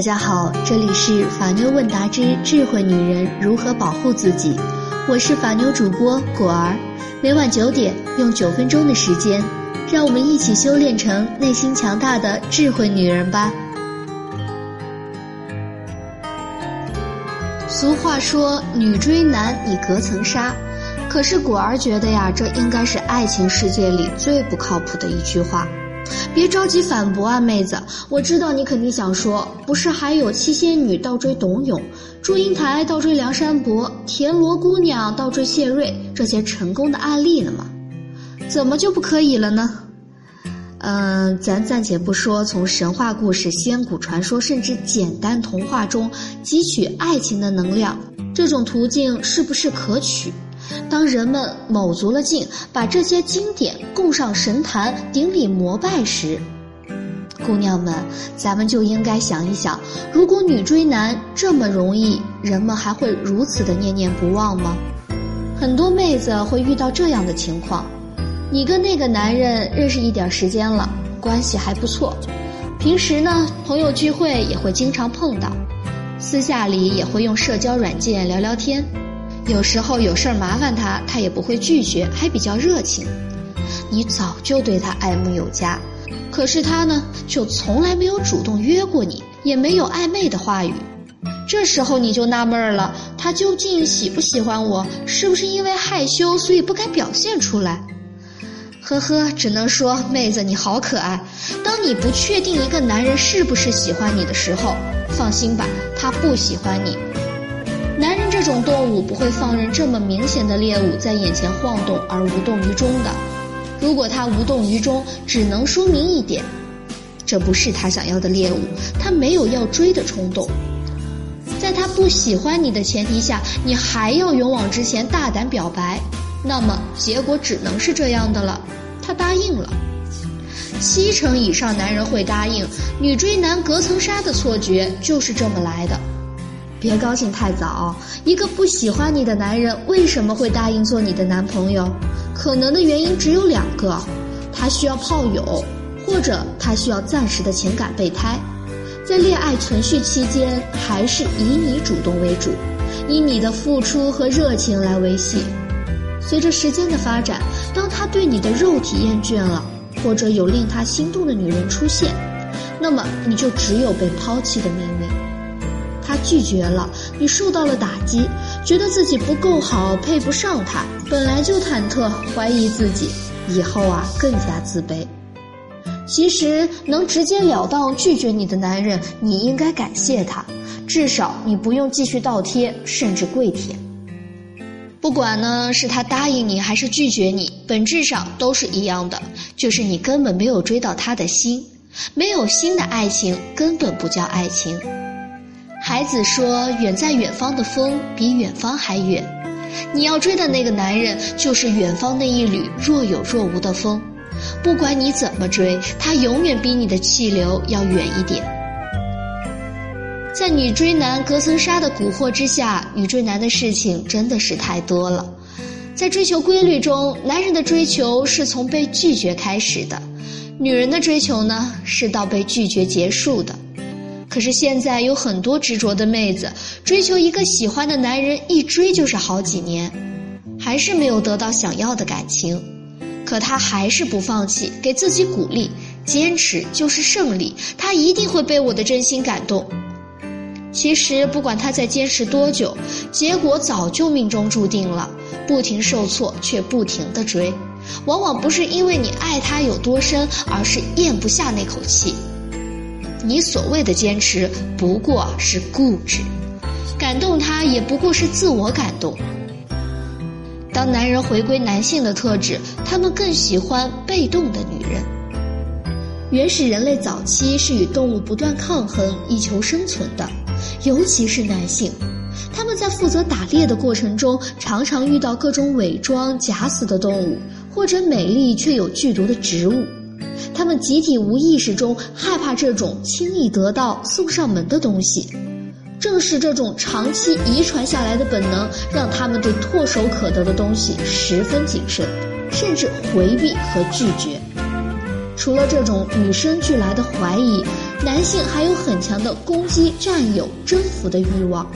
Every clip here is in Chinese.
大家好，这里是法妞问答之智慧女人如何保护自己，我是法妞主播果儿，每晚九点用九分钟的时间，让我们一起修炼成内心强大的智慧女人吧。俗话说“女追男，你隔层纱”，可是果儿觉得呀，这应该是爱情世界里最不靠谱的一句话。别着急反驳啊，妹子！我知道你肯定想说，不是还有七仙女倒追董永，祝英台倒追梁山伯，田螺姑娘倒追谢瑞这些成功的案例呢吗？怎么就不可以了呢？嗯，咱暂且不说从神话故事、仙古传说，甚至简单童话中汲取爱情的能量，这种途径是不是可取？当人们卯足了劲把这些经典供上神坛顶礼膜拜时，姑娘们，咱们就应该想一想：如果女追男这么容易，人们还会如此的念念不忘吗？很多妹子会遇到这样的情况：你跟那个男人认识一点时间了，关系还不错，平时呢朋友聚会也会经常碰到，私下里也会用社交软件聊聊天。有时候有事儿麻烦他，他也不会拒绝，还比较热情。你早就对他爱慕有加，可是他呢，就从来没有主动约过你，也没有暧昧的话语。这时候你就纳闷儿了，他究竟喜不喜欢我？是不是因为害羞，所以不敢表现出来？呵呵，只能说妹子你好可爱。当你不确定一个男人是不是喜欢你的时候，放心吧，他不喜欢你。这种动物不会放任这么明显的猎物在眼前晃动而无动于衷的。如果他无动于衷，只能说明一点，这不是他想要的猎物，他没有要追的冲动。在他不喜欢你的前提下，你还要勇往直前大胆表白，那么结果只能是这样的了，他答应了。七成以上男人会答应，女追男隔层纱的错觉就是这么来的。别高兴太早，一个不喜欢你的男人为什么会答应做你的男朋友？可能的原因只有两个：他需要炮友，或者他需要暂时的情感备胎。在恋爱存续期间，还是以你主动为主，以你的付出和热情来维系。随着时间的发展，当他对你的肉体厌倦了，或者有令他心动的女人出现，那么你就只有被抛弃的命运。他拒绝了，你受到了打击，觉得自己不够好，配不上他，本来就忐忑，怀疑自己，以后啊更加自卑。其实能直截了当拒绝你的男人，你应该感谢他，至少你不用继续倒贴，甚至跪舔。不管呢是他答应你还是拒绝你，本质上都是一样的，就是你根本没有追到他的心，没有心的爱情根本不叫爱情。孩子说：“远在远方的风比远方还远，你要追的那个男人就是远方那一缕若有若无的风。不管你怎么追，他永远比你的气流要远一点。”在女追男隔层纱的蛊惑之下，女追男的事情真的是太多了。在追求规律中，男人的追求是从被拒绝开始的，女人的追求呢是到被拒绝结束的。可是现在有很多执着的妹子，追求一个喜欢的男人，一追就是好几年，还是没有得到想要的感情。可她还是不放弃，给自己鼓励，坚持就是胜利。他一定会被我的真心感动。其实不管他在坚持多久，结果早就命中注定了。不停受挫却不停的追，往往不是因为你爱他有多深，而是咽不下那口气。你所谓的坚持不过是固执，感动他也不过是自我感动。当男人回归男性的特质，他们更喜欢被动的女人。原始人类早期是与动物不断抗衡以求生存的，尤其是男性，他们在负责打猎的过程中，常常遇到各种伪装假死的动物，或者美丽却有剧毒的植物。他们集体无意识中害怕这种轻易得到、送上门的东西，正是这种长期遗传下来的本能，让他们对唾手可得的东西十分谨慎，甚至回避和拒绝。除了这种与生俱来的怀疑，男性还有很强的攻击、占有、征服的欲望。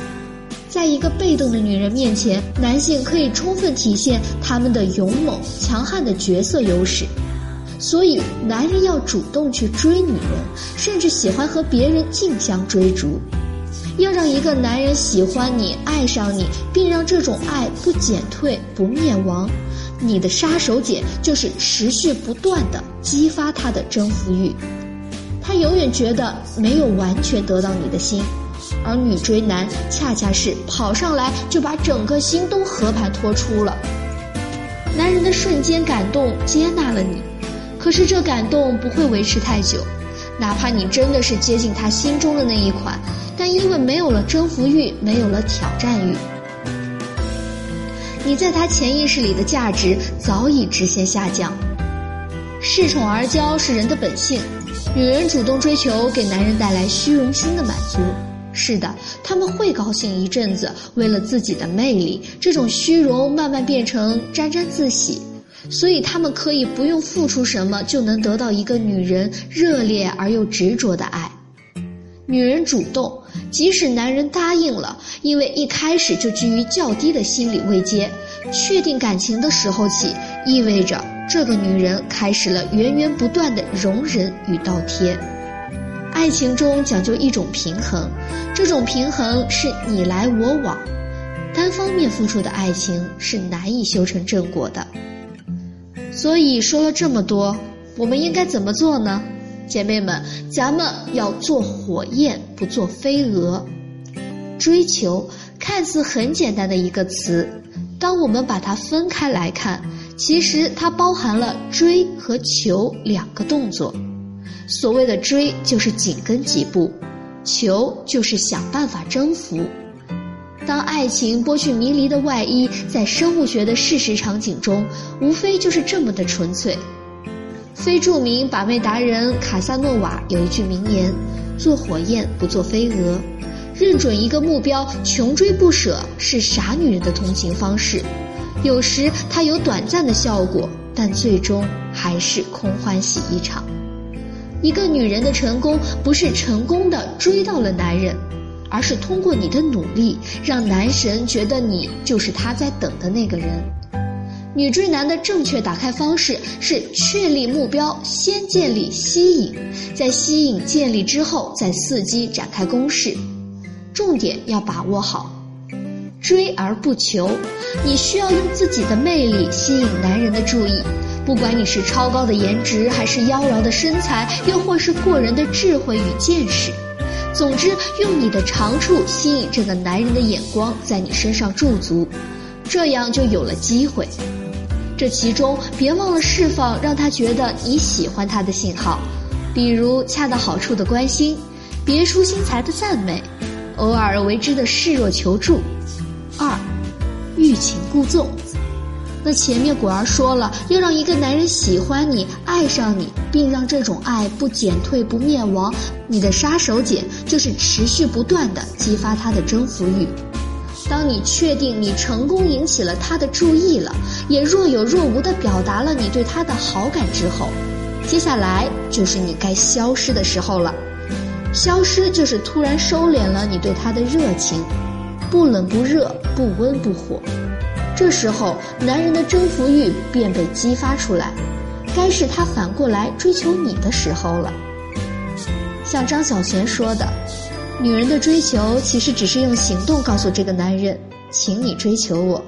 在一个被动的女人面前，男性可以充分体现他们的勇猛、强悍的角色优势。所以，男人要主动去追女人，甚至喜欢和别人竞相追逐。要让一个男人喜欢你、爱上你，并让这种爱不减退、不灭亡，你的杀手锏就是持续不断的激发他的征服欲。他永远觉得没有完全得到你的心。而女追男恰恰是跑上来就把整个心都和盘托出了，男人的瞬间感动接纳了你，可是这感动不会维持太久，哪怕你真的是接近他心中的那一款，但因为没有了征服欲，没有了挑战欲，你在他潜意识里的价值早已直线下降。恃宠而骄是人的本性，女人主动追求给男人带来虚荣心的满足。是的，他们会高兴一阵子，为了自己的魅力，这种虚荣慢慢变成沾沾自喜，所以他们可以不用付出什么就能得到一个女人热烈而又执着的爱。女人主动，即使男人答应了，因为一开始就居于较低的心理位阶，确定感情的时候起，意味着这个女人开始了源源不断的容忍与倒贴。爱情中讲究一种平衡，这种平衡是你来我往，单方面付出的爱情是难以修成正果的。所以说了这么多，我们应该怎么做呢？姐妹们，咱们要做火焰，不做飞蛾。追求看似很简单的一个词，当我们把它分开来看，其实它包含了追和求两个动作。所谓的追就是紧跟几步，求就是想办法征服。当爱情剥去迷离的外衣，在生物学的事实场景中，无非就是这么的纯粹。非著名把妹达人卡萨诺瓦有一句名言：“做火焰不做飞蛾，认准一个目标，穷追不舍是傻女人的通行方式。有时它有短暂的效果，但最终还是空欢喜一场。”一个女人的成功不是成功的追到了男人，而是通过你的努力，让男神觉得你就是他在等的那个人。女追男的正确打开方式是确立目标，先建立吸引，在吸引建立之后再伺机展开攻势。重点要把握好，追而不求，你需要用自己的魅力吸引男人的注意。不管你是超高的颜值，还是妖娆的身材，又或是过人的智慧与见识，总之用你的长处吸引这个男人的眼光在你身上驻足，这样就有了机会。这其中别忘了释放让他觉得你喜欢他的信号，比如恰到好处的关心，别出心裁的赞美，偶尔为之的示弱求助。二，欲擒故纵。那前面果儿说了，要让一个男人喜欢你、爱上你，并让这种爱不减退、不灭亡，你的杀手锏就是持续不断的激发他的征服欲。当你确定你成功引起了他的注意了，也若有若无的表达了你对他的好感之后，接下来就是你该消失的时候了。消失就是突然收敛了你对他的热情，不冷不热，不温不火。这时候，男人的征服欲便被激发出来，该是他反过来追求你的时候了。像张小娴说的：“女人的追求其实只是用行动告诉这个男人，请你追求我，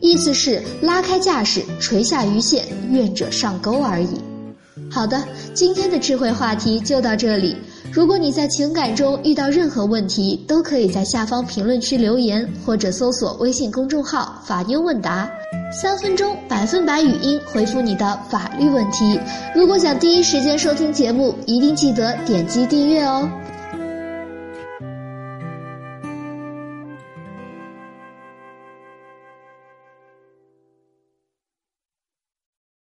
意思是拉开架势，垂下鱼线，愿者上钩而已。”好的，今天的智慧话题就到这里。如果你在情感中遇到任何问题，都可以在下方评论区留言，或者搜索微信公众号“法妞问答”，三分钟百分百语音回复你的法律问题。如果想第一时间收听节目，一定记得点击订阅哦。